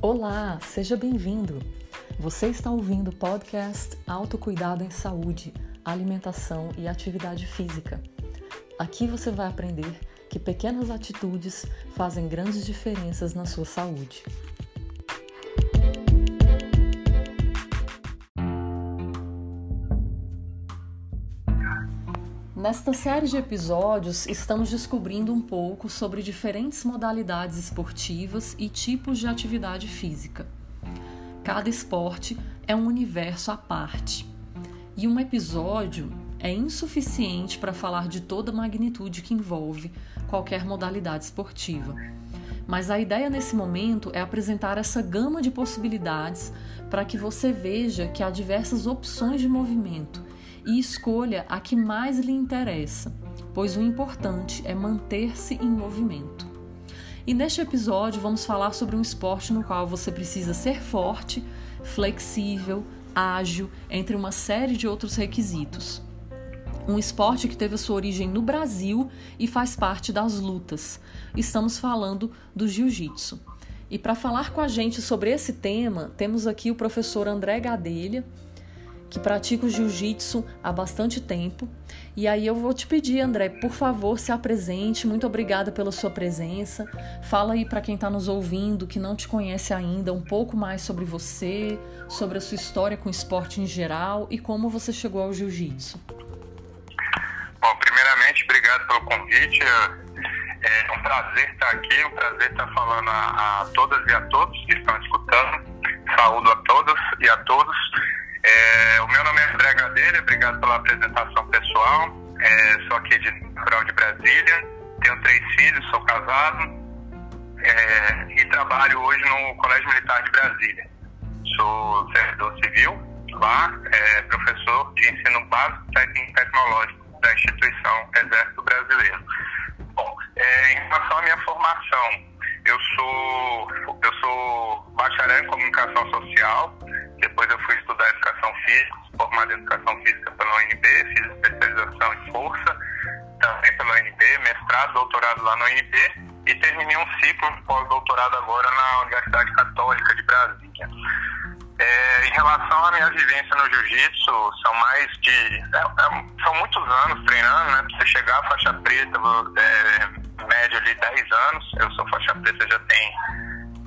Olá, seja bem-vindo. Você está ouvindo o podcast Autocuidado em Saúde, Alimentação e Atividade Física. Aqui você vai aprender que pequenas atitudes fazem grandes diferenças na sua saúde. Nesta série de episódios, estamos descobrindo um pouco sobre diferentes modalidades esportivas e tipos de atividade física. Cada esporte é um universo à parte, e um episódio é insuficiente para falar de toda a magnitude que envolve qualquer modalidade esportiva. Mas a ideia nesse momento é apresentar essa gama de possibilidades para que você veja que há diversas opções de movimento e escolha a que mais lhe interessa, pois o importante é manter-se em movimento. E neste episódio vamos falar sobre um esporte no qual você precisa ser forte, flexível, ágil, entre uma série de outros requisitos. Um esporte que teve a sua origem no Brasil e faz parte das lutas. Estamos falando do jiu-jitsu. E para falar com a gente sobre esse tema, temos aqui o professor André Gadelha, que pratica o jiu-jitsu há bastante tempo. E aí eu vou te pedir, André, por favor, se apresente. Muito obrigada pela sua presença. Fala aí para quem está nos ouvindo, que não te conhece ainda, um pouco mais sobre você, sobre a sua história com o esporte em geral e como você chegou ao jiu-jitsu. Bom, primeiramente, obrigado pelo convite. É um prazer estar aqui, um prazer estar falando a, a todas e a todos que estão escutando. Saúdo a todas e a todos. É, o meu nome é André Gadeira, obrigado pela apresentação pessoal. É, sou aqui de natural de Brasília, tenho três filhos, sou casado é, e trabalho hoje no Colégio Militar de Brasília. Sou servidor civil lá, é, professor de ensino básico técnico e tecnológico da instituição Exército Brasileiro. Bom, é, em relação à minha formação, eu sou, eu sou bacharel em comunicação social, depois eu fui estudar educação física, formado em educação física pela UNB, fiz especialização em força, também pela UNB, mestrado, doutorado lá na UNB e terminei um ciclo de pós-doutorado agora na Universidade Católica de Brasília. É, em relação à minha vivência no jiu-jitsu, são mais de. É, é, são muitos anos treinando, né? Pra você chegar à faixa preta, é, média ali 10 anos. Eu sou faixa preta já tem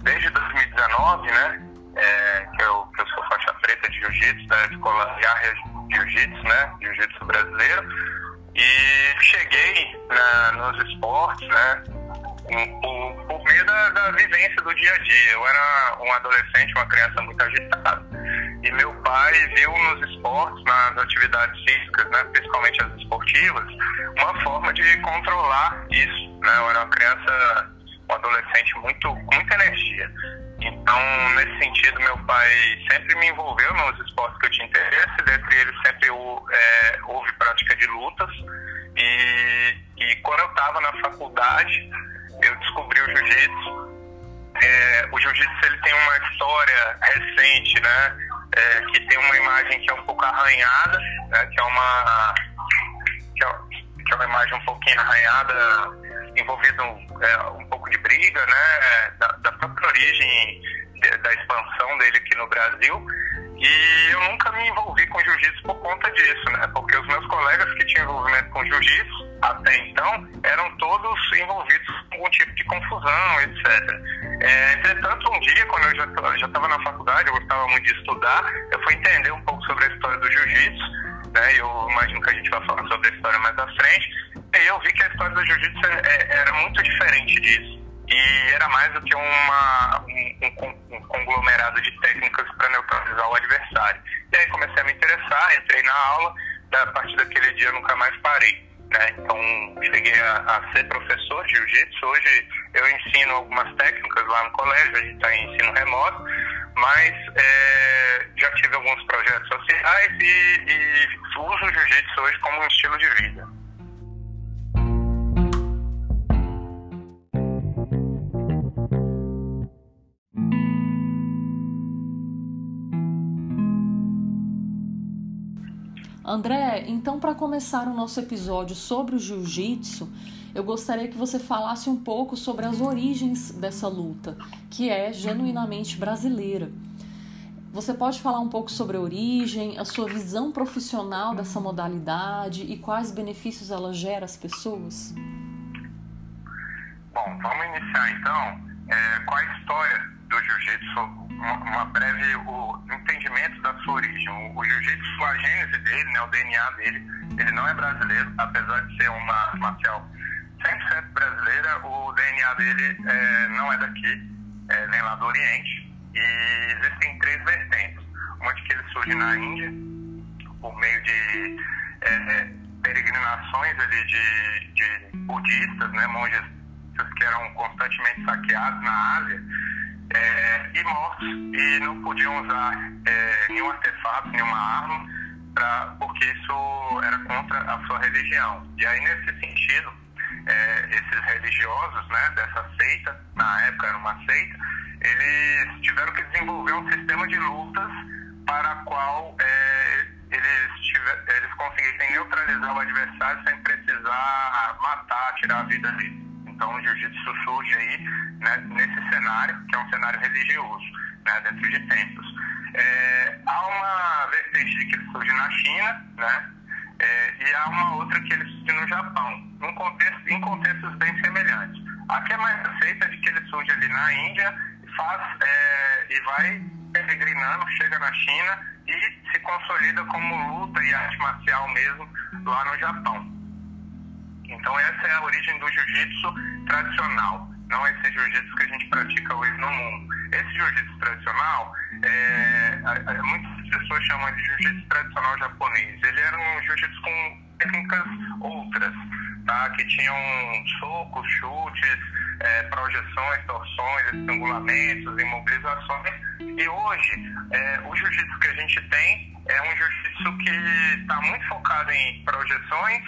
desde 2019, né? é, que, eu, que eu sou faixa preta de jiu-jitsu, da escola Yahya Jiu-Jitsu, né? Jiu-jitsu brasileiro. E cheguei nos esportes, né? Por, por meio da, da, vivência do dia a dia. Eu era um adolescente, uma criança muito agitada. E meu pai viu nos esportes, nas atividades físicas, né, principalmente as esportivas, uma forma de controlar isso. Né? Eu era uma criança, um adolescente muito, com muita energia. Então, nesse sentido, meu pai sempre me envolveu nos esportes que eu tinha interesse, dentre eles sempre é, houve prática de lutas. E, e quando eu estava na faculdade, eu descobri o jiu-jitsu. É, o jiu-jitsu ele tem uma história recente, né? É, que tem uma imagem que é um pouco arranhada, né, que é uma que é, que é uma imagem um pouquinho arranhada envolvido é, um pouco de briga, né, da, da própria origem de, da expansão dele aqui no Brasil. E eu nunca me envolvi com jiu-jitsu por conta disso, né? Porque colegas que tinham envolvimento com jiu-jitsu até então eram todos envolvidos com algum tipo de confusão, etc. É, entretanto, um dia, quando eu já estava na faculdade, eu gostava muito de estudar, eu fui entender um pouco sobre a história do jiu-jitsu, né? Eu imagino que a gente vai falar sobre a história mais à frente. E eu vi que a história do jiu-jitsu é, é, era muito diferente disso. E era mais do que uma, um, um conglomerado de técnicas para neutralizar o adversário. E aí comecei a me interessar, entrei na aula, a partir daquele dia eu nunca mais parei. Né? Então cheguei a, a ser professor de jiu-jitsu. Hoje eu ensino algumas técnicas lá no colégio, a gente está em ensino remoto, mas é, já tive alguns projetos sociais e, e uso o jiu-jitsu hoje como um estilo de vida. André, então para começar o nosso episódio sobre o jiu-jitsu, eu gostaria que você falasse um pouco sobre as origens dessa luta, que é genuinamente brasileira. Você pode falar um pouco sobre a origem, a sua visão profissional dessa modalidade e quais benefícios ela gera às pessoas? Bom, vamos iniciar então é, com a história do jiu-jitsu, uma, breve o entendimento da sua origem. O, o jiu-jitsu, a gênese dele, né, o DNA dele, ele não é brasileiro, apesar de ser uma arte marcial 100% brasileira, o DNA dele é, não é daqui, é, nem lá do Oriente. E existem três vertentes. Uma de que ele surge na Índia, por meio de é, é peregrinações ali de, de budistas, né, monges que eram constantemente saqueados na Ásia é, e mortos e não podiam usar é, nenhum artefato, nenhuma arma, pra, porque isso era contra a sua religião. E aí, nesse sentido, é, esses religiosos né, dessa seita, na época era uma seita, eles tiveram que desenvolver um sistema de lutas para a qual é, eles, eles conseguissem neutralizar o adversário sem precisar matar, tirar a vida dele. Então o jiu-jitsu surge aí né, nesse cenário, que é um cenário religioso, né, dentro de templos. É, há uma vertente que ele surge na China, né, é, e há uma outra que ele surge no Japão, num contexto, em contextos bem semelhantes. A que é mais aceita é de que ele surge ali na Índia faz é, e vai peregrinando, chega na China e se consolida como luta e arte marcial mesmo lá no Japão. Então essa é a origem do jiu-jitsu tradicional, não esse jiu-jitsu que a gente pratica hoje no mundo. Esse jiu-jitsu tradicional, é, muitas pessoas chamam de jiu-jitsu tradicional japonês. Ele era um jiu-jitsu com técnicas outras, tá? que tinham socos, chutes, é, projeções, torções, estrangulamentos, imobilizações. E hoje, é, o jiu-jitsu que a gente tem é um jiu-jitsu que está muito focado em projeções,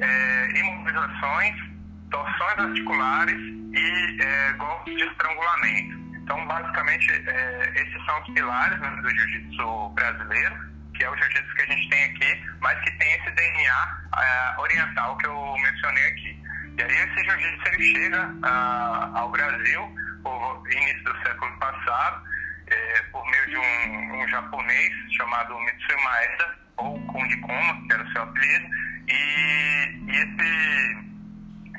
é, imobilizações, torções articulares e é, golpes de estrangulamento. Então, basicamente, é, esses são os pilares né, do jiu-jitsu brasileiro, que é o jiu-jitsu que a gente tem aqui, mas que tem esse DNA é, oriental que eu mencionei aqui. E aí esse jiu-jitsu ele chega uh, ao Brasil no início do século passado, é, por meio de um, um, japonês chamado Mitsui Maeda, ou Kundi que era o seu apelido, e, e esse,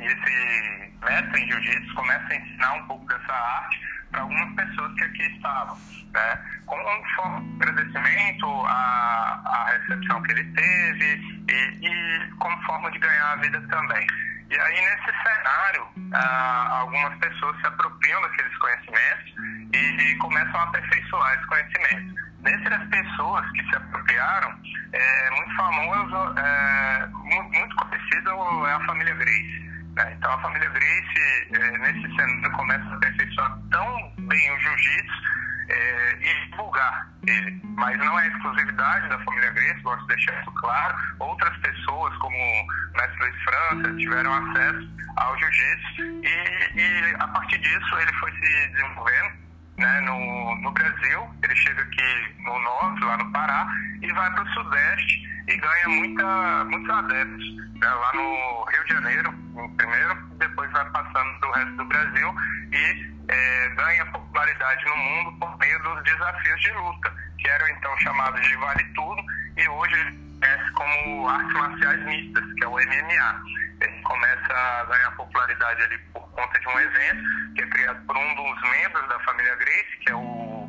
esse mestre em jiu-jitsu começa a ensinar um pouco dessa arte para algumas pessoas que aqui estavam. Né? Como forma de agradecimento à, à recepção que ele teve e, e como forma de ganhar a vida também. E aí, nesse cenário, ah, algumas pessoas se apropriam daqueles conhecimentos e, e começam a aperfeiçoar esse conhecimento. Dentre as pessoas que se apropriaram, é muito famoso, é, muito conhecido é a família Grace. Né? Então, a família Grace, é, nesse cenário, começa a aperfeiçoar tão bem o jiu-jitsu é, e divulgar ele. Mas não é exclusividade da família Grace, gosto de deixar isso claro. Outras pessoas, como o mestre Luiz França, tiveram acesso ao jiu-jitsu e, e, a partir disso ele foi se desenvolvendo. Né, no, no Brasil, ele chega aqui no norte, lá no Pará, e vai para o sudeste e ganha muita, muitos adeptos. Né, lá no Rio de Janeiro, primeiro, depois vai passando para o resto do Brasil e é, ganha popularidade no mundo por meio dos desafios de luta, que eram então chamados de Vale Tudo e hoje conhece como artes marciais mistas, que é o MMA. Ele começa a ganhar popularidade ali por conta de um evento que é criado por um dos membros da família Grace, que é o,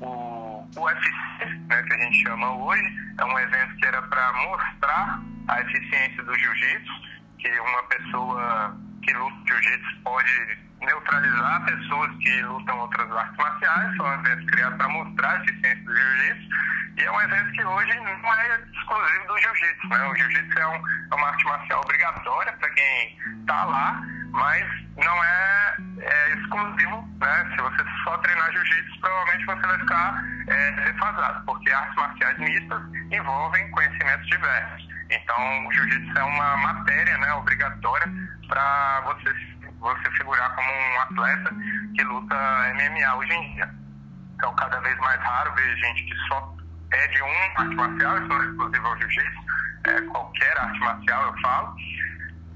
o UFC, né, que a gente chama hoje. É um evento que era para mostrar a eficiência do jiu-jitsu, que uma pessoa que luta jiu-jitsu pode neutralizar pessoas que lutam outras artes marciais, são um evento criado para mostrar a eficiência do jiu-jitsu, e é um evento que hoje não é exclusivo do jiu-jitsu, né? O jiu-jitsu é, um, é, uma arte marcial obrigatória para quem está lá, mas não é, é, exclusivo, né? Se você só treinar jiu-jitsu, provavelmente você vai ficar é, defasado, porque artes marciais mistas envolvem conhecimentos diversos. Então, o jiu-jitsu é uma matéria né, obrigatória para você você figurar como um atleta que luta MMA hoje em dia. Então, cada vez mais raro ver gente que só é de um arte marcial, isso não é exclusivo ao jiu-jitsu, é qualquer arte marcial, eu falo.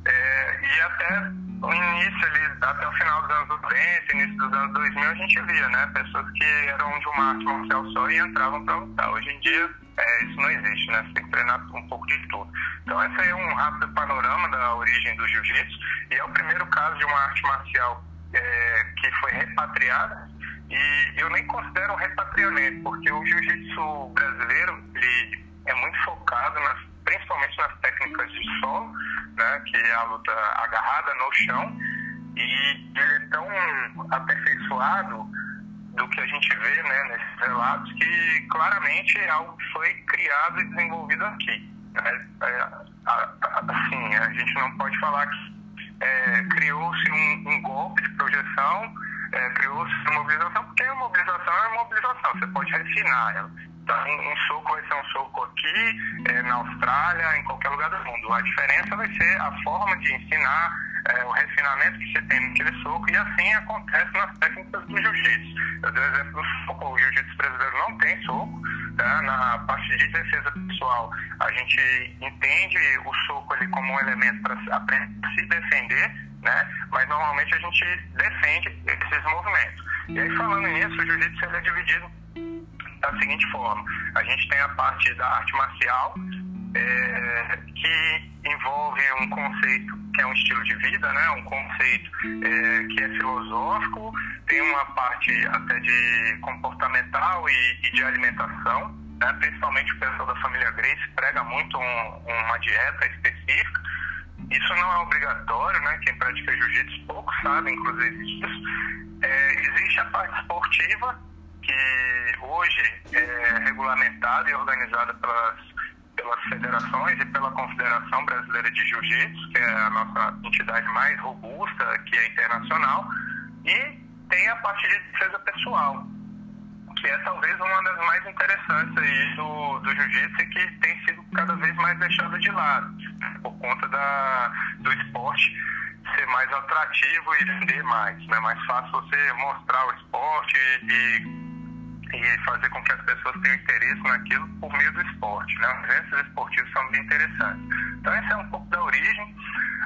É, e até o início ali, até o final dos anos 90, início dos anos 2000, a gente via, né? Pessoas que eram de uma arte marcial só e entravam para lutar. Hoje em dia, é, isso não existe, né? Você tem que treinar um pouco de tudo. Então, esse é um rápido panorama da origem do jiu-jitsu e é o primeiro caso de uma arte marcial é, que foi repatriada e eu nem considero um repatriamento, porque o jiu-jitsu brasileiro ele é muito focado, nas, principalmente nas técnicas de solo, né, que é a luta agarrada no chão, e ele é tão aperfeiçoado do que a gente vê né, nesses relatos que claramente é algo que foi criado e desenvolvido aqui. Né? É, assim, a gente não pode falar que é, criou-se um, um, golpe de projeção, é, criou-se uma mobilização, porque a mobilização é uma mobilização, você pode refinar ela. Um, um soco vai ser um soco aqui, é, na Austrália, em qualquer lugar do mundo. A diferença vai ser a forma de ensinar, é, o refinamento que você tem naquele soco, e assim acontece nas técnicas do jiu-jitsu. Eu dei o exemplo do soco, o jiu-jitsu brasileiro não tem soco, tá? na parte de defesa pessoal, a gente entende o soco ali como um elemento para se defender, né? mas normalmente a gente defende esses movimentos. E aí, falando nisso, o jiu-jitsu é dividido da seguinte forma: a gente tem a parte da arte marcial, é, que envolve um conceito que é um estilo de vida, né? um conceito é, que é filosófico, tem uma parte até de comportamental e, e de alimentação, né? principalmente o pessoal da família Grace prega muito um, uma dieta específica. Isso não é obrigatório, né? quem pratica jiu-jitsu pouco sabe, inclusive, disso. É, existe a parte esportiva, que hoje é regulamentada e organizada pelas pelas federações e pela Confederação Brasileira de Jiu-Jitsu, que é a nossa entidade mais robusta, que é internacional, e tem a parte de defesa pessoal, que é talvez uma das mais interessantes aí do, do jiu-jitsu e que tem sido cada vez mais deixado de lado, por conta da, do esporte ser mais atrativo e vender mais. É né? mais fácil você mostrar o esporte e e fazer com que as pessoas tenham interesse naquilo por meio do esporte. Né? Os eventos esportivos são bem interessantes. Então, essa é um pouco da origem.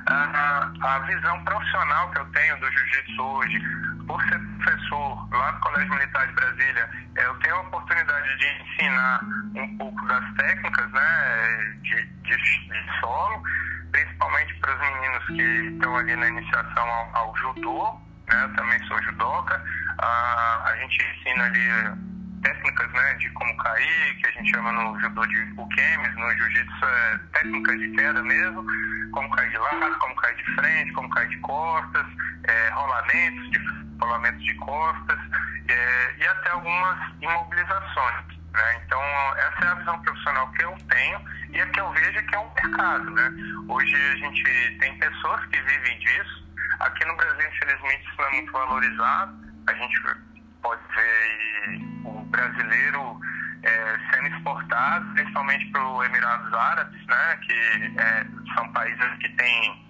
A, a visão profissional que eu tenho do jiu-jitsu hoje, por ser professor lá no Colégio Militar de Brasília, é, eu tenho a oportunidade de ensinar um pouco das técnicas né, de, de, de solo, principalmente para os meninos que estão ali na iniciação ao, ao judô. Né, eu também sou judoca. A, a gente ensina ali técnicas né, de como cair, que a gente chama no judô de ukemes, no jiu-jitsu é técnicas de queda mesmo, como cair de lado, como cair de frente, como cair de costas, é, rolamentos, de, rolamentos de costas é, e até algumas imobilizações. Né? Então, essa é a visão profissional que eu tenho e a que eu vejo que é um mercado. Né? Hoje a gente tem pessoas que vivem disso. Aqui no Brasil, infelizmente, isso não é muito valorizado. A gente pode ver o brasileiro é, sendo exportado, principalmente para os Emirados Árabes, né, que é, são países que têm,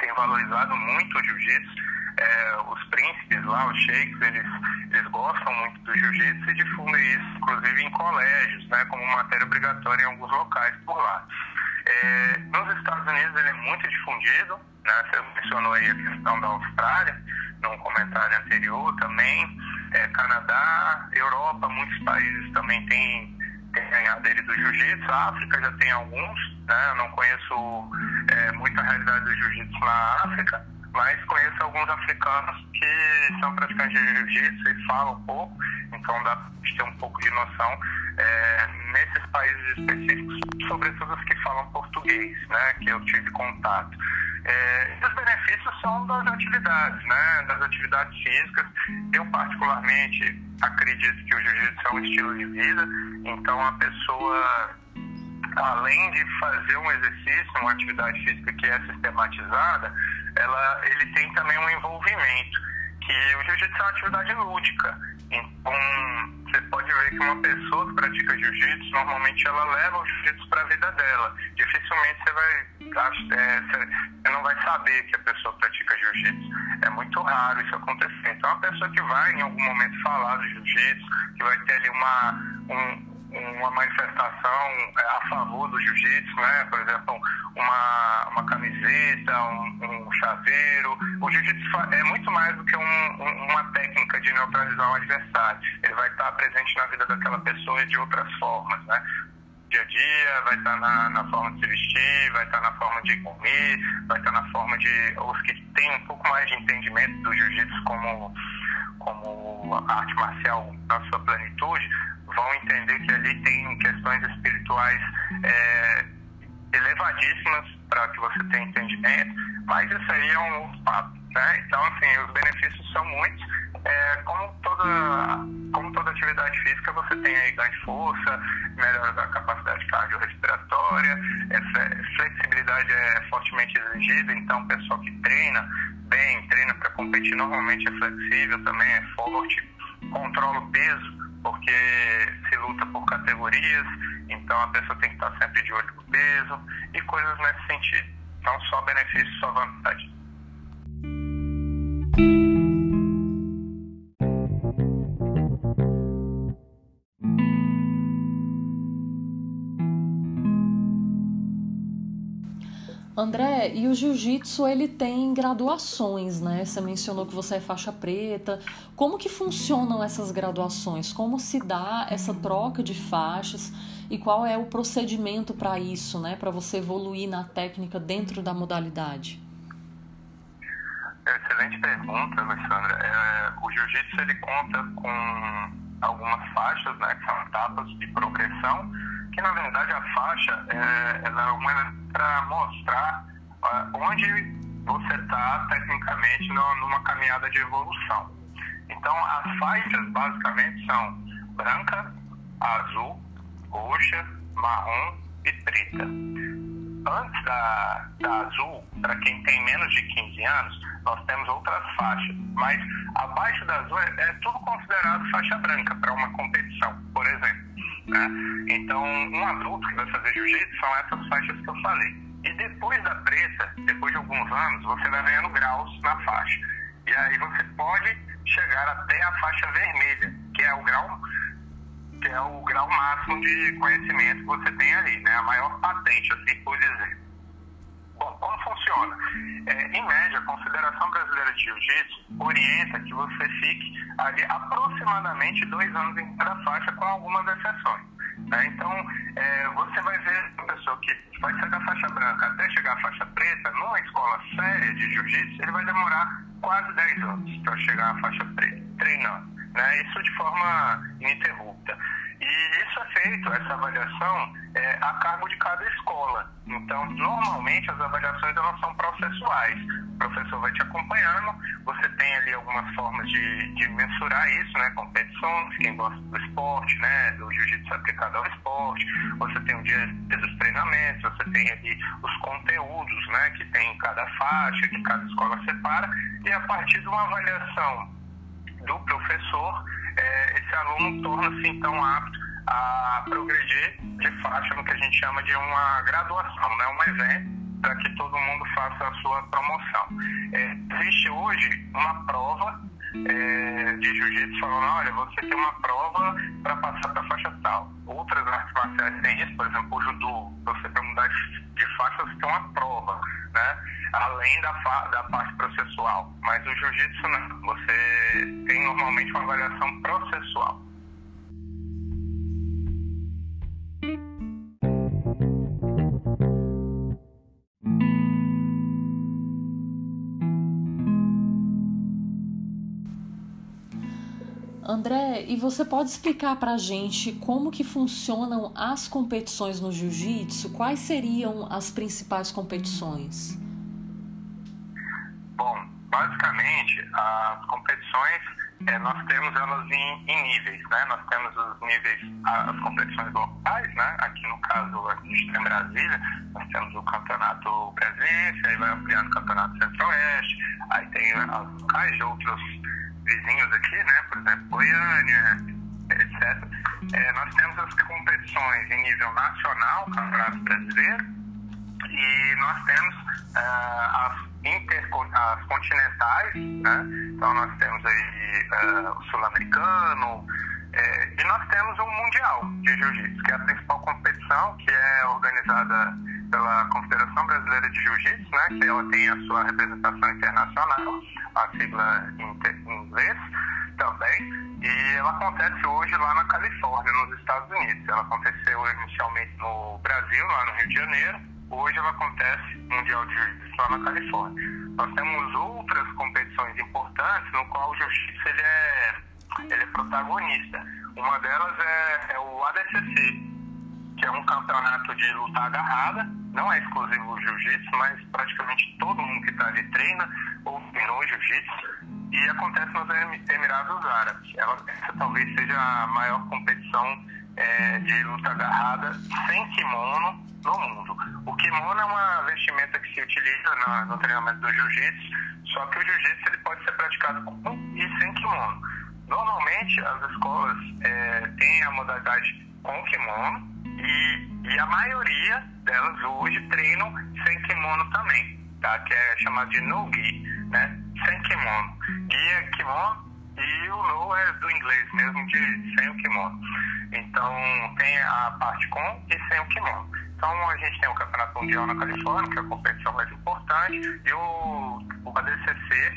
têm valorizado muito o jiu-jitsu. É, os príncipes lá, os sheiks, eles, eles gostam muito do jiu-jitsu e difundem isso, inclusive em colégios, né, como matéria obrigatória em alguns locais por lá. É, nos Estados Unidos ele é muito difundido, né, você mencionou aí a questão da Austrália, num comentário anterior também. É, Canadá, Europa, muitos países também têm, têm ganhado ele do jiu-jitsu, a África já tem alguns, né? Eu não conheço é, muita realidade do jiu-jitsu na África, mas conheço alguns africanos que são praticantes de jiu-jitsu e falam um pouco, então dá para ter um pouco de noção é, nesses países específicos, sobretudo os que falam português, né? Que eu tive contato. É, os benefícios são das atividades, né? Das atividades físicas. Eu, particularmente, acredito que o jiu-jitsu é um estilo de vida, então a pessoa, além de fazer um exercício, uma atividade física que é sistematizada, ela, ele tem também um envolvimento, que o jiu-jitsu é uma atividade lúdica. Então, você pode ver que uma pessoa que pratica jiu-jitsu, normalmente ela leva o jiu-jitsu para a vida dela. Dificilmente você vai, é, você não vai saber que a pessoa pratica jiu-jitsu. É muito raro isso acontecer. Então, uma pessoa que vai em algum momento falar do jiu-jitsu, que vai ter ali uma, um, uma manifestação é, a favor do jiu-jitsu, né? Por exemplo, uma, uma camiseta, um, um chaveiro. O jiu-jitsu é muito mais do que um, um, uma técnica de neutralizar o adversário. Ele vai estar presente na vida daquela pessoa de outras formas, né? dia a dia, vai estar na, na, forma de se vestir, vai estar na forma de comer, vai estar na forma de. Os que têm um pouco mais de entendimento do jiu-jitsu como, como arte marcial na sua plenitude, vão entender que ali tem questões espirituais é, elevadíssimas para que você tenha entendimento, mas isso aí é um papo. Né? Então, assim, os benefícios são muitos. É, como, toda, como toda atividade física, você tem aí ganho de força, melhora da capacidade cardiorrespiratória, é, flexibilidade é fortemente exigida, então o pessoal que treina bem, treina para competir, normalmente é flexível também, é forte, controla o peso, porque se luta por categorias, então a pessoa tem que estar sempre de olho no peso e coisas nesse sentido. Então, só benefício, só vantagem. André, e o jiu-jitsu ele tem graduações, né? Você mencionou que você é faixa preta. Como que funcionam essas graduações? Como se dá essa troca de faixas e qual é o procedimento para isso, né? Para você evoluir na técnica dentro da modalidade? Excelente pergunta, Alessandra. É, o jiu-jitsu ele conta com algumas faixas, né? Que são etapas de progressão que na verdade a faixa é, ela é uma para mostrar onde você está tecnicamente numa caminhada de evolução. Então as faixas basicamente são branca, azul, roxa, marrom e preta. Antes da, da azul, para quem tem menos de 15 anos, nós temos outras faixas, mas abaixo da azul é, é tudo considerado faixa branca para uma competição, por exemplo. Né? Então, um adulto que vai fazer jiu-jitsu são essas faixas que eu falei. E depois da preta, depois de alguns anos, você vai ganhando graus na faixa. E aí você pode chegar até a faixa vermelha, que é o grau que é o grau máximo de conhecimento que você tem ali, né? A maior patente, assim por dizer. Bom, como funciona? É, em média, a Confederação Brasileira de Jiu-Jitsu orienta que você fique ali aproximadamente dois anos em cada faixa, com algumas exceções. Né? Então, é, você vai ver uma pessoa que vai sair da faixa branca até chegar à faixa preta, numa escola séria de jiu-jitsu, ele vai demorar quase 10 anos para chegar à faixa preta, treinando. Né? Isso de forma ininterrupta. E isso é feito, essa avaliação, é, a cargo de cada escola. Então, normalmente as avaliações elas são processuais. O professor vai te acompanhando, você tem ali algumas formas de, de mensurar isso, né? Competições, quem gosta do esporte, né? Do jiu-jitsu aplicado ao esporte. Você tem o dia dos treinamentos, você tem ali os conteúdos, né? Que tem cada faixa, que cada escola separa. E a partir de uma avaliação do professor, é, esse aluno torna-se então apto a progredir de faixa no que a gente chama de uma graduação, né? um evento para que todo mundo faça a sua promoção. É, existe hoje uma prova é, de jiu-jitsu falando, olha, você tem uma prova para passar para faixa tal. Outras artes marciais têm isso, por exemplo, o judô, você para mudar de faixa, você tem uma prova, né? além da, da parte processual. Mas o jiu-jitsu não, você tem normalmente uma avaliação processual. André, e você pode explicar para a gente como que funcionam as competições no jiu-jitsu? Quais seriam as principais competições? Bom, basicamente as competições é, nós temos elas em, em, níveis, né? Nós temos os níveis, as competições locais, né? Aqui no caso a gente tem Brasília, nós temos o campeonato brasileiro, aí vai ampliando o campeonato centro-oeste, aí tem as locais de outros vizinhos aqui, né? Por exemplo, Goiânia, etc. É, nós temos as competições em nível nacional, Campeonato Brasileiro, e nós temos uh, as, inter, as continentais, né? Então nós temos aí uh, o sul-americano, é, e nós temos o Mundial de Jiu-Jitsu, que é a principal competição, que é organizada pela Confederação Brasileira de Jiu-Jitsu, né, que ela tem a sua representação internacional, a sigla em inglês também, e ela acontece hoje lá na Califórnia, nos Estados Unidos. Ela aconteceu inicialmente no Brasil, lá no Rio de Janeiro, hoje ela acontece Mundial de Jiu-Jitsu lá na Califórnia. Nós temos outras competições importantes no qual o Jiu-Jitsu ele é, ele é protagonista. Uma delas é, é o ADCC, que é um campeonato de luta agarrada, não é exclusivo do jiu-jitsu, mas praticamente todo mundo que está ali treina ou treinou jiu-jitsu e acontece nos Emirados Árabes. Ela, essa talvez seja a maior competição é, de luta agarrada sem kimono no mundo. O kimono é uma vestimenta que se utiliza no treinamento do jiu-jitsu, só que o jiu-jitsu ele pode ser praticado com e sem kimono. Normalmente as escolas é, têm a modalidade com kimono, e, e a maioria delas hoje treinam sem kimono também, tá? Que é chamado de no-gi, né? Sem kimono. Gi é kimono e o no é do inglês mesmo, de sem o kimono. Então tem a parte com e sem o kimono. Então a gente tem o Campeonato Mundial na Califórnia, que é a competição mais importante, e o, o ADCC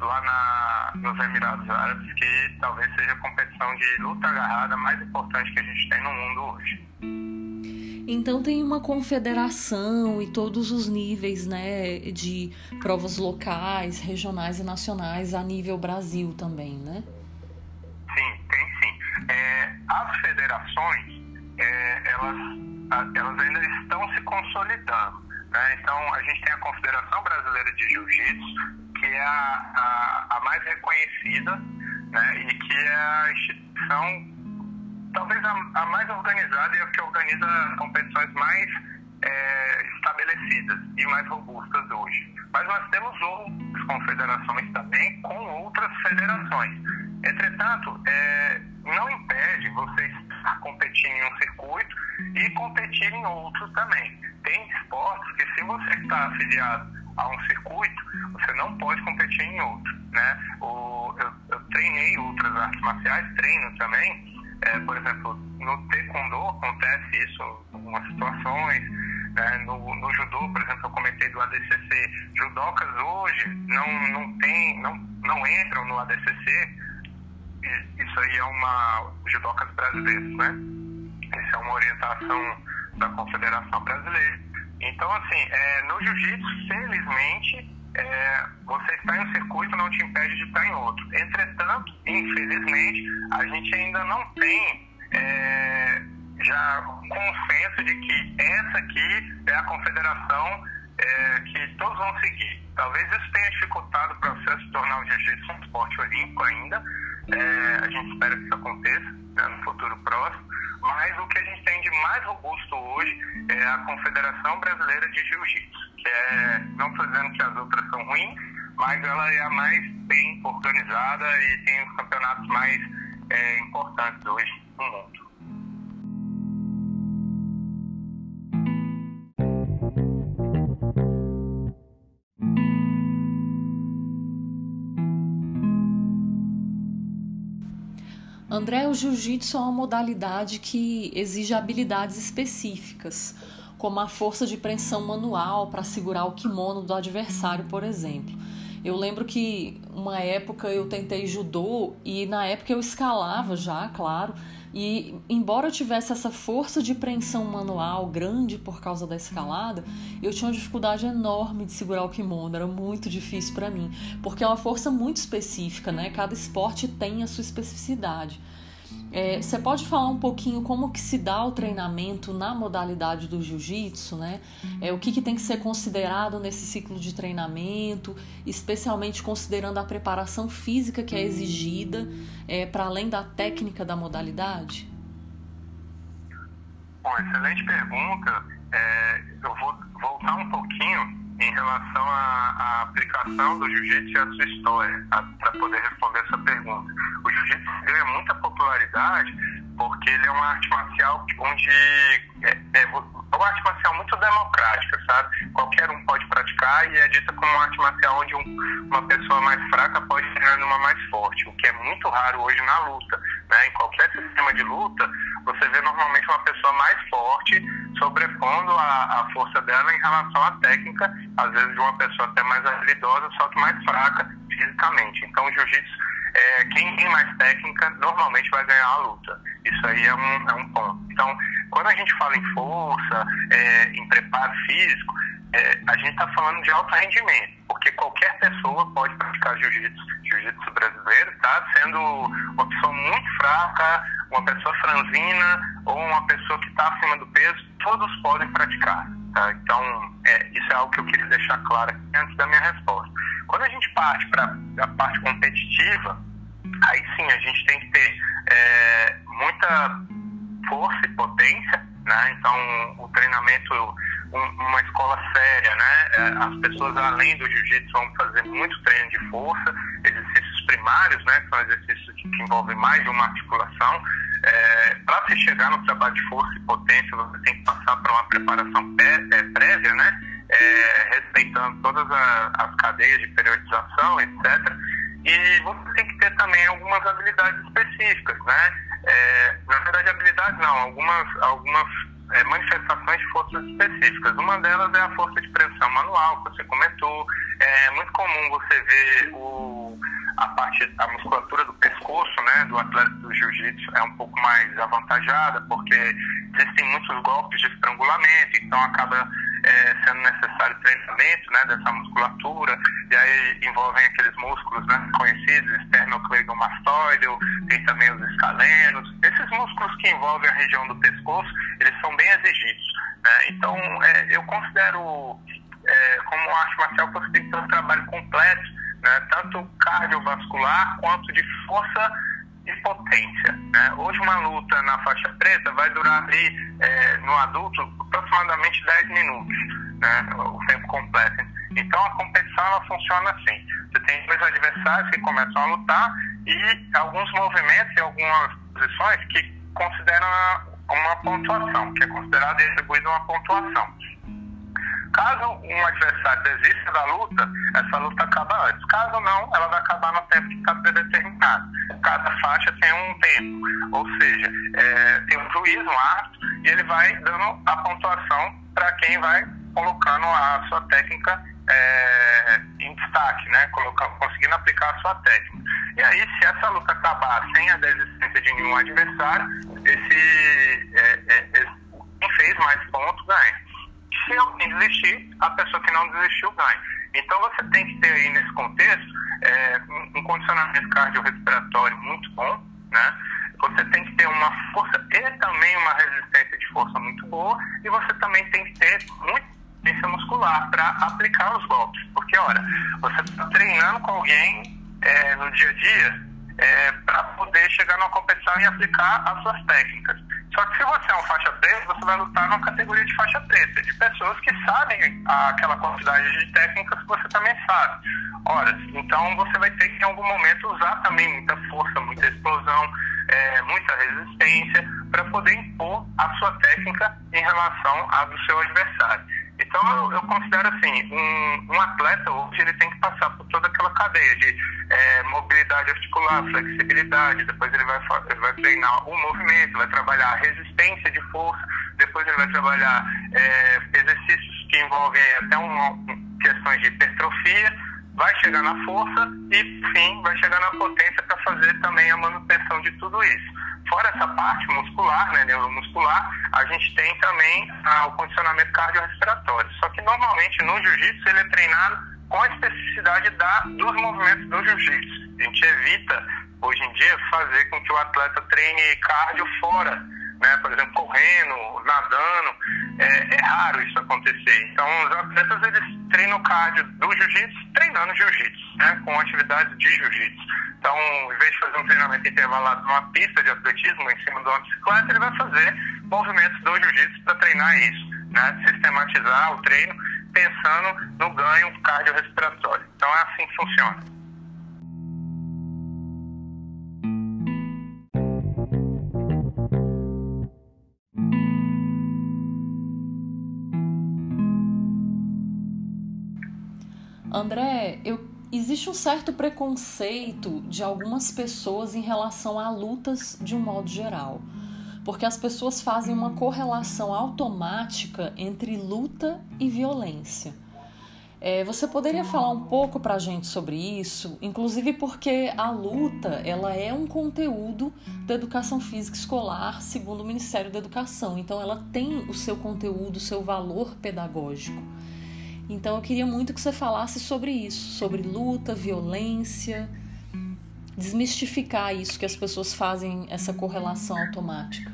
lá na, nos Emirados Árabes, que talvez seja a competição de luta agarrada mais importante que a gente tem no mundo hoje. Então tem uma confederação e todos os níveis, né, de provas locais, regionais e nacionais a nível Brasil também, né? Sim, tem sim. É, as federações, é, elas, elas ainda estão se consolidando. Né? Então a gente tem a Confederação Brasileira de Jiu-Jitsu, que é a, a, a mais reconhecida né, e que é a instituição, talvez a, a, mais organizada e a que organiza competições mais é, estabelecidas e mais robustas hoje. Mas nós temos outras confederações também com outras federações. Entretanto, é, não impede vocês competir em um circuito e competir em outro também. Tem esportes que se você está afiliado a um circuito, você não pode competir em outro, né? O, eu, eu treinei outras artes marciais, treino também, é, por exemplo, no taekwondo acontece isso em algumas situações, né? no, no judô, por exemplo, eu comentei do ADCC, judocas hoje não, não tem, não, não entram no ADCC, isso aí é uma, judocas brasileiros, né? Isso é uma orientação da Confederação Brasileira. Então, assim, é, no jiu-jitsu, felizmente, é, você estar em um circuito não te impede de estar em outro. Entretanto, infelizmente, a gente ainda não tem é, já consenso de que essa aqui é a confederação é, que todos vão seguir. Talvez isso tenha dificultado o processo de tornar o jiu-jitsu um esporte olímpico ainda. É, a gente espera que isso aconteça né, no futuro próximo. Mas o que a gente tem de mais robusto hoje é a Confederação Brasileira de Jiu-Jitsu, que é, não que as outras são ruins, mas ela é a mais bem organizada e tem os campeonatos mais é, importantes hoje no mundo. André, o jiu-jitsu é uma modalidade que exige habilidades específicas, como a força de pressão manual para segurar o kimono do adversário, por exemplo. Eu lembro que uma época eu tentei judô e na época eu escalava já, claro, e embora eu tivesse essa força de preensão manual grande por causa da escalada, eu tinha uma dificuldade enorme de segurar o kimono, era muito difícil para mim, porque é uma força muito específica, né? Cada esporte tem a sua especificidade. É, você pode falar um pouquinho como que se dá o treinamento na modalidade do jiu-jitsu, né? É, o que, que tem que ser considerado nesse ciclo de treinamento, especialmente considerando a preparação física que é exigida é, para além da técnica da modalidade? Bom, excelente pergunta. É, eu vou voltar um pouquinho em relação à, à aplicação do jiu-jitsu e a sua história, para poder responder essa pergunta. O jiu-jitsu ganha muita porque ele é uma arte marcial onde é, é, é uma arte marcial muito democrática, sabe? Qualquer um pode praticar e é dita como uma arte marcial onde um, uma pessoa mais fraca pode treinar numa mais forte, o que é muito raro hoje na luta. Né? Em qualquer sistema de luta, você vê normalmente uma pessoa mais forte sobrepondo a, a força dela em relação à técnica, às vezes de uma pessoa até mais habilidosa, só que mais fraca fisicamente. Então, o jiu-jitsu, é, quem tem mais técnica, normalmente vai ganhar a luta. Isso aí é um, é um ponto. Então, quando a gente fala em força, é, em preparo físico, é, a gente está falando de alto rendimento, porque qualquer pessoa pode praticar jiu-jitsu, jiu-jitsu brasileiro, tá? Sendo uma pessoa muito fraca, uma pessoa franzina ou uma pessoa que está acima do peso, todos podem praticar, tá? Então, é, isso é algo que eu queria deixar claro antes da minha resposta. Quando a gente parte para a parte competitiva, aí sim a gente tem que ter é, muita força e potência, né? Então, o treinamento uma escola séria, né? É, as pessoas além do jiu-jitsu vão fazer muito treino de força, exercícios primários, né? Que são exercícios que envolvem mais de uma articulação. É, Para se chegar no trabalho de força e potência, você tem que passar por uma preparação é, prévia, né? É, respeitando todas a, as cadeias de periodização, etc. E você tem que ter também algumas habilidades específicas, né? É, na verdade, habilidades não, algumas, algumas é, manifestações de forças específicas. Uma delas é a força de pressão manual, que você comentou. É muito comum você ver o, a parte, a musculatura do pescoço, né, do atleta do jiu-jitsu é um pouco mais avantajada, porque existem muitos golpes de estrangulamento, então acaba é, sendo necessário treinamento né, dessa musculatura, e aí envolvem aqueles músculos né, conhecidos, esternocleidomastoide, tem também os escalenos. Esses músculos que envolvem a região do pescoço, eles são bem exigidos. Né? Então, é, eu considero, é, como arte marcial, você tem que ter um trabalho completo, né, tanto cardiovascular quanto de força e potência. Né? Hoje uma luta na faixa preta vai durar ali é, no adulto aproximadamente 10 minutos, né? o tempo completo. Então a competição ela funciona assim. Você tem dois adversários que começam a lutar e alguns movimentos e algumas posições que consideram uma pontuação, que é considerada e atribuída uma pontuação. Caso um adversário desista da luta, essa luta acaba antes. Caso não, ela vai acabar no tempo que está predeterminado. Cada faixa tem um tempo, ou seja, é, tem um juiz, um árbitro, e ele vai dando a pontuação para quem vai colocando a sua técnica é, em destaque, né? Colocando, conseguindo aplicar a sua técnica. E aí, se essa luta acabar sem a desistência de nenhum adversário, esse, é, é, esse quem fez mais pontos ganha. Se alguém desistir, a pessoa que não desistiu ganha. Então você tem que ter aí nesse contexto é, um condicionamento cardiorrespiratório muito bom, né? Você tem que ter uma força e também uma resistência de força muito boa e você também tem que ter muita resistência muscular para aplicar os golpes. Porque, olha, você está treinando com alguém é, no dia a dia é, para poder chegar numa competição e aplicar as suas técnicas. Só que se você é um faixa preta, você vai lutar numa categoria de faixa preta, de pessoas que sabem aquela quantidade de técnicas que você também sabe. Ora, então você vai ter que em algum momento usar também muita força, muita explosão, é, muita resistência para poder impor a sua técnica em relação à do seu adversário. Então eu, eu considero assim, um, um, atleta hoje ele tem que passar por toda aquela cadeia de é, mobilidade articular, flexibilidade, depois ele vai, ele vai treinar o movimento, vai trabalhar resistência de força, depois ele vai trabalhar é, exercícios que envolvem até uma, questões de hipertrofia, vai chegar na força e, sim, vai chegar na potência para fazer também a manutenção de tudo isso. Fora essa parte muscular, né, neuromuscular, a gente tem também ah, o condicionamento cardiorrespiratório. Só que normalmente no jiu-jitsu ele é treinado com a especificidade da, dos movimentos do jiu-jitsu. A gente evita, hoje em dia, fazer com que o atleta treine cardio fora, né, por exemplo, correndo, nadando. É, é raro isso acontecer. Então, os atletas eles treinam cardio do jiu-jitsu treinando jiu-jitsu, né, com atividades de jiu-jitsu. Então, em vez de fazer um treinamento intervalado numa pista de atletismo, em cima de uma bicicleta, ele vai fazer movimentos do jiu-jitsu para treinar isso, né? sistematizar o treino pensando no ganho cardiorrespiratório. Então, é assim que funciona. André, eu existe um certo preconceito de algumas pessoas em relação a lutas de um modo geral. porque as pessoas fazem uma correlação automática entre luta e violência. É, você poderia falar um pouco para a gente sobre isso, inclusive porque a luta ela é um conteúdo da educação física escolar, segundo o Ministério da Educação. Então, ela tem o seu conteúdo, o seu valor pedagógico. Então, eu queria muito que você falasse sobre isso, sobre luta, violência, desmistificar isso que as pessoas fazem essa correlação automática.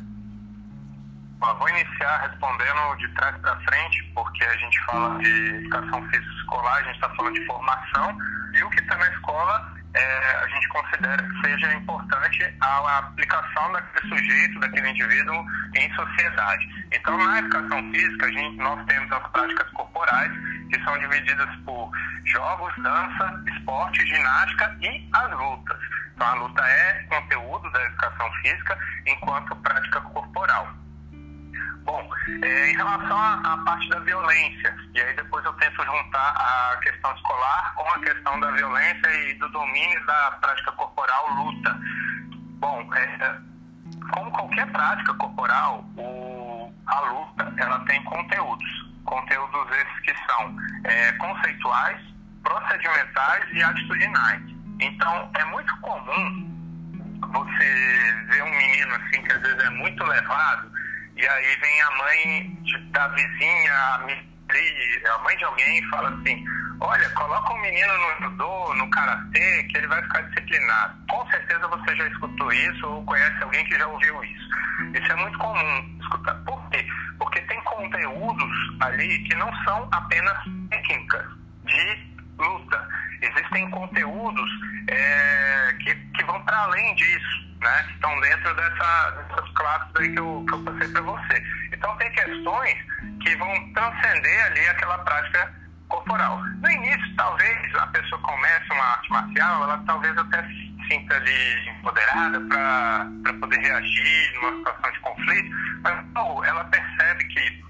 vou iniciar respondendo de trás para frente, porque a gente fala de educação física escolar, a gente está falando de formação, e o que está na escola é, a gente considera que seja importante a aplicação daquele sujeito, daquele indivíduo em sociedade. Então, na educação física, a gente, nós temos as práticas corporais, que são divididas por jogos, dança, esporte, ginástica e as lutas. Então, a luta é conteúdo da educação física enquanto prática corporal. Bom, é, em relação à, parte da violência, e aí depois eu tento juntar a questão escolar com a questão da violência e do domínio da prática corporal luta. Bom, é, como qualquer prática corporal, o, a luta ela tem conteúdos. Conteúdos esses que são é, conceituais, procedimentais e atitudinais. Então, é muito comum você ver um menino assim que às vezes é muito levado e aí vem a mãe da vizinha, a, mãe de alguém e fala assim, olha, coloca um menino no judô, no karatê, que ele vai ficar disciplinado. Com certeza você já escutou isso ou conhece alguém que já ouviu isso. Isso é muito comum escutar. Por quê? Porque tem conteúdos ali que não são apenas técnicas de luta. Existem conteúdos é, que, que vão para além disso né, que estão dentro dessa, dessas classes aí que eu, que eu passei para você. Então, tem questões que vão transcender ali aquela prática corporal. No início, talvez a pessoa comece uma arte marcial, ela talvez até se sinta ali empoderada para poder reagir numa situação de conflito, mas ela percebe que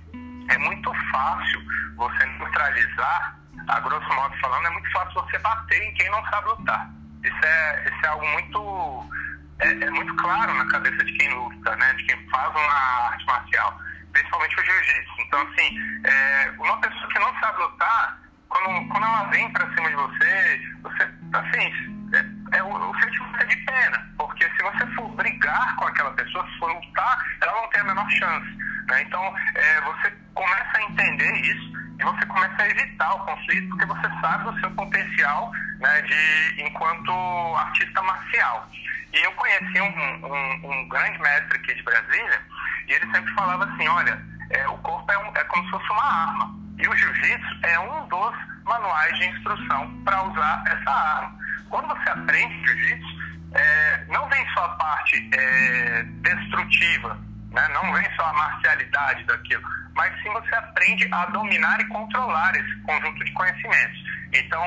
é muito fácil você neutralizar, a grosso modo falando, é muito fácil você bater em quem não sabe lutar. Isso é, isso é algo muito é, é, muito claro na cabeça de quem luta, né? De quem faz uma arte marcial, principalmente o jiu-jitsu. Então, assim, é, uma pessoa que não sabe lutar, quando, quando ela vem para cima de você, você, assim, é, é, o, o sentimento é de pena, porque se você for brigar com aquela pessoa, se for lutar, ela não tem a menor chance. Né? Então, é, você começa a entender isso e você começa a evitar o conflito porque você sabe do seu potencial né, de enquanto artista marcial. E eu conheci um, um, um, grande mestre aqui de Brasília, e ele sempre falava assim, olha, é, o corpo é, um, é como se fosse uma arma. E o jiu-jitsu é um dos manuais de instrução para usar essa arma. Quando você aprende jiu-jitsu, é, não vem só a parte é, destrutiva, né? não vem só a marcialidade daquilo, mas sim você aprende a dominar e controlar esse conjunto de conhecimentos. Então,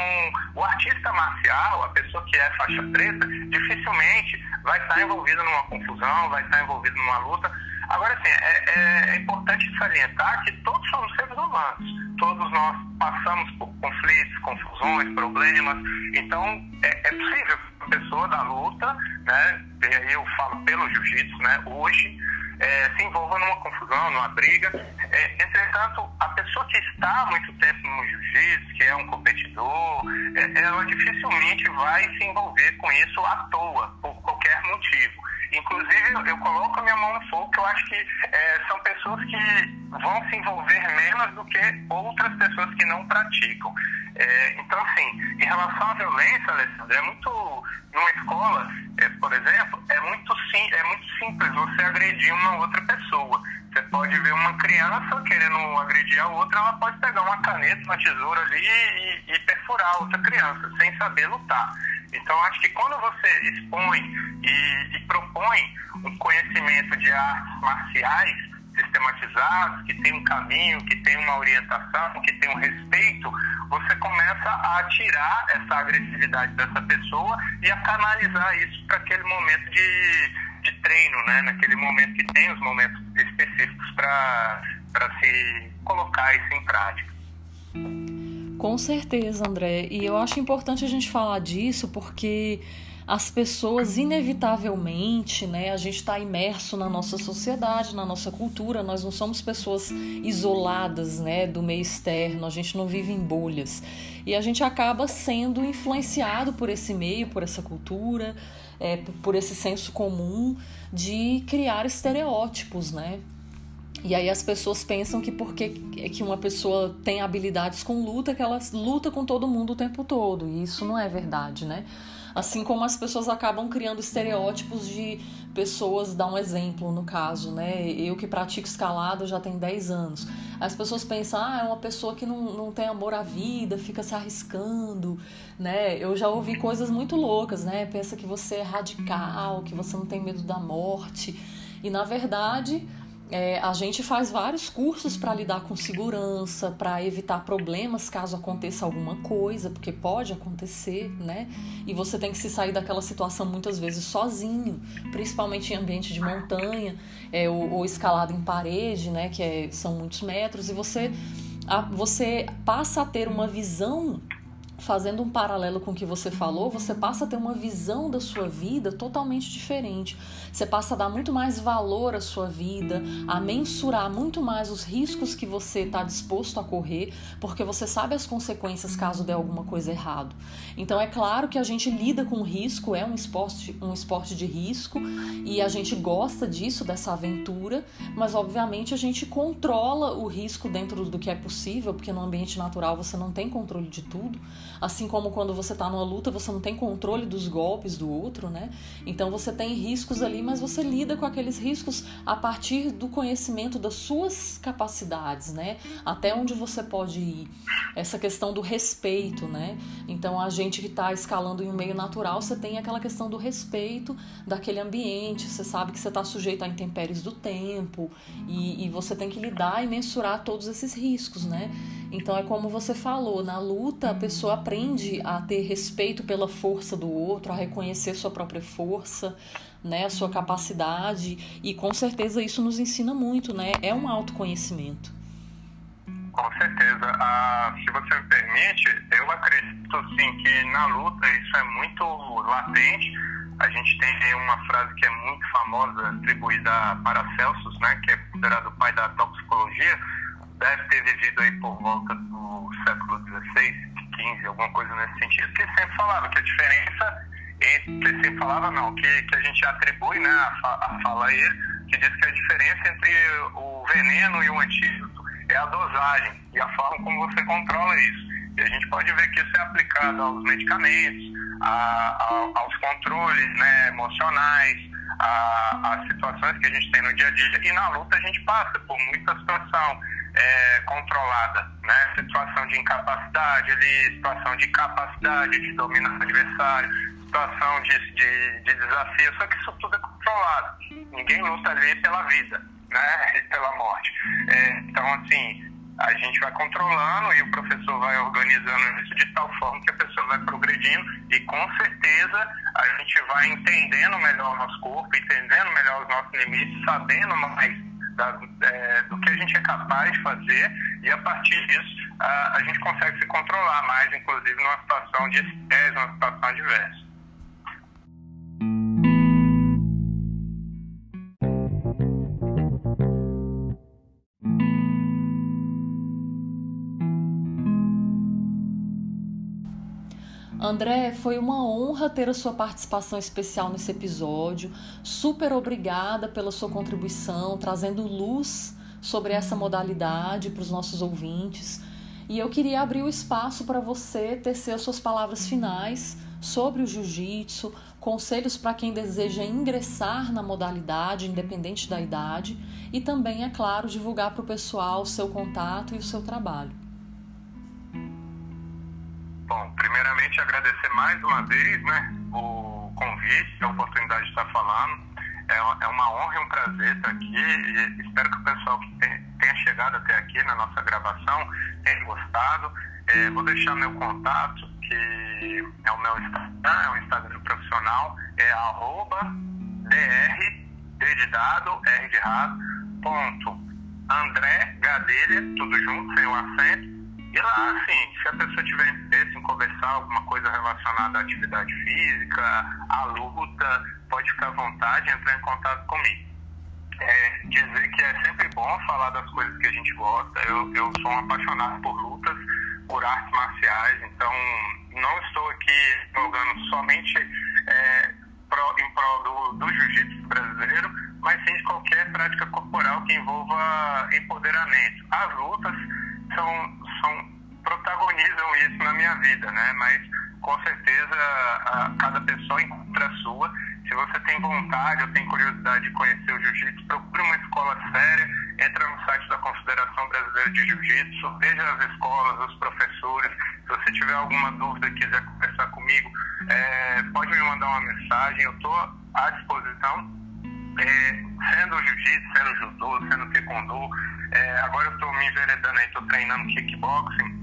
o artista marcial, a pessoa que é faixa preta, dificilmente vai estar envolvido numa confusão, vai estar envolvido numa luta. Agora, assim, é, é, é importante salientar que todos somos seres humanos. Todos nós passamos por conflitos, confusões, problemas. Então, é, é possível a pessoa da luta, né, eu falo pelo jiu-jitsu, né, hoje, é, se envolva numa confusão, numa briga. É, entretanto, a pessoa que está há muito tempo no jiu-jitsu, que é um competidor, é, ela dificilmente vai se envolver com isso à toa, por qualquer motivo. Inclusive, eu, eu coloco a minha mão no fogo, que eu acho que é, são pessoas que vão se envolver menos do que outras pessoas que não praticam. É, então, assim, em relação à violência, Alessandra, é muito. Numa escola, é, por exemplo, é muito, sim, é muito simples você agredir uma outra pessoa. Você pode ver uma criança querendo agredir a outra, ela pode pegar uma caneta, uma tesoura ali e, e perfurar a outra criança, sem saber lutar. Então, acho que quando você expõe e, e propõe um conhecimento de artes marciais, sistematizados, que tem um caminho, que tem uma orientação, que tem um respeito, você começa a tirar essa agressividade dessa pessoa e a canalizar isso para aquele momento de, de treino, né? naquele momento que tem os momentos específicos para se colocar isso em prática. Com certeza, André. E eu acho importante a gente falar disso porque as pessoas inevitavelmente, né, a gente está imerso na nossa sociedade, na nossa cultura, nós não somos pessoas isoladas, né, do meio externo, a gente não vive em bolhas e a gente acaba sendo influenciado por esse meio, por essa cultura, é, por esse senso comum de criar estereótipos, né? E aí as pessoas pensam que porque que uma pessoa tem habilidades com luta, que ela luta com todo mundo o tempo todo. E isso não é verdade, né? Assim como as pessoas acabam criando estereótipos de pessoas, dá um exemplo no caso, né? Eu que pratico escalada já tem 10 anos. As pessoas pensam, ah, é uma pessoa que não, não tem amor à vida, fica se arriscando, né? Eu já ouvi coisas muito loucas, né? Pensa que você é radical, que você não tem medo da morte. E na verdade, é, a gente faz vários cursos para lidar com segurança, para evitar problemas caso aconteça alguma coisa, porque pode acontecer, né? E você tem que se sair daquela situação muitas vezes sozinho, principalmente em ambiente de montanha, é, ou, ou escalada em parede, né? Que é, são muitos metros, e você, a, você passa a ter uma visão fazendo um paralelo com o que você falou, você passa a ter uma visão da sua vida totalmente diferente. Você passa a dar muito mais valor à sua vida, a mensurar muito mais os riscos que você está disposto a correr, porque você sabe as consequências caso dê alguma coisa errado. Então é claro que a gente lida com risco, é um esporte, um esporte de risco e a gente gosta disso, dessa aventura, mas obviamente a gente controla o risco dentro do que é possível, porque no ambiente natural você não tem controle de tudo. Assim como quando você está numa luta, você não tem controle dos golpes do outro, né? Então você tem riscos ali, mas você lida com aqueles riscos a partir do conhecimento das suas capacidades, né? Até onde você pode ir. Essa questão do respeito, né? Então a gente que está escalando em um meio natural, você tem aquela questão do respeito daquele ambiente, você sabe que você está sujeito a intempéries do tempo e, e você tem que lidar e mensurar todos esses riscos, né? Então é como você falou, na luta a pessoa aprende a ter respeito pela força do outro, a reconhecer sua própria força, né, a sua capacidade e com certeza isso nos ensina muito, né? É um autoconhecimento. Com certeza. Ah, se você me permite, eu acredito sim que na luta isso é muito latente. A gente tem uma frase que é muito famosa, atribuída a Paracelsus, né, que é considerado o pai da toxicologia, deve ter vivido aí por volta do século XVI, XV, alguma coisa nesse sentido, que sempre falava que a diferença entre, sempre falava não, que, que a gente atribui né, a, a fala a ele, que diz que a diferença entre o veneno e o antídoto é a dosagem e a forma como você controla isso. E a gente pode ver que isso é aplicado aos medicamentos, a, a, aos controles né, emocionais, às situações que a gente tem no dia a dia. E na luta a gente passa por muita situação é, controlada, né? Situação de incapacidade ali, situação de capacidade de dominar o adversário, situação de, de, de desafio, só que isso tudo é controlado. Ninguém luta ali pela vida, né? E pela morte. É, então, assim, a gente vai controlando e o professor vai organizando isso de tal forma que a pessoa vai progredindo e com certeza a gente vai entendendo melhor o nosso corpo, entendendo melhor os nossos limites, sabendo mais da, é, do que a gente é capaz de fazer e a partir disso a, a gente consegue se controlar mais, inclusive numa situação de estresse, numa situação adversa. André, foi uma honra ter a sua participação especial nesse episódio. Super obrigada pela sua contribuição, trazendo luz sobre essa modalidade para os nossos ouvintes. E eu queria abrir o espaço para você tecer as suas palavras finais sobre o jiu-jitsu, conselhos para quem deseja ingressar na modalidade, independente da idade, e também, é claro, divulgar para o pessoal o seu contato e o seu trabalho. Bom, primeiramente agradecer mais uma vez né, o convite, a oportunidade de estar falando. É, é uma honra e um prazer estar aqui e espero que o pessoal que tenha chegado até aqui na nossa gravação tenha gostado. É, vou deixar meu contato, que é o meu Instagram, é um Instagram profissional, é arroba dr, d de dado, r de rato, ponto, André Gadelha, tudo junto, sem o acento, E lá, assim, se a pessoa tiver interesse em conversar alguma coisa relacionada à atividade física, à luta, pode ficar à vontade entrar em contato comigo. É, dizer que é sempre bom falar das coisas que a gente gosta. Eu, eu sou um apaixonado por lutas, por artes marciais, então não estou aqui jogando somente é, pro, em prol do, do jiu-jitsu brasileiro, mas sim de qualquer prática corporal que envolva empoderamento. As lutas são, são protagonizam isso na minha vida, né? Mas com certeza a, cada pessoa encontra a sua. Se você tem vontade ou tem curiosidade de conhecer o jiu-jitsu, procure uma escola séria, entra no site da Confederação Brasileira de Jiu-Jitsu, veja as escolas, os professores. Se você tiver alguma dúvida quiser conversar comigo, é, pode me mandar uma mensagem, eu estou à disposição. É, sendo jiu-jitsu, sendo judô, sendo taekwondo, é, agora eu estou me enveredando aí, estou treinando kickboxing.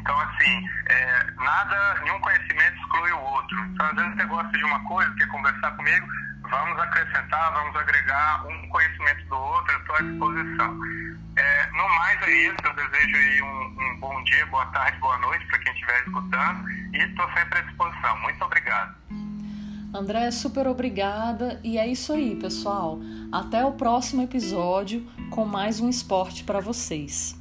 Então, assim, é, nada, nenhum conhecimento exclui o outro. Então, às vezes você gosta de uma coisa, quer conversar comigo, vamos acrescentar, vamos agregar um conhecimento do outro, eu estou à disposição. É, no mais é isso, eu desejo aí um, um bom dia, boa tarde, boa noite para quem estiver escutando e estou sempre à disposição. Muito obrigado. André, é super obrigada e é isso aí, pessoal. Até o próximo episódio com mais um esporte para vocês.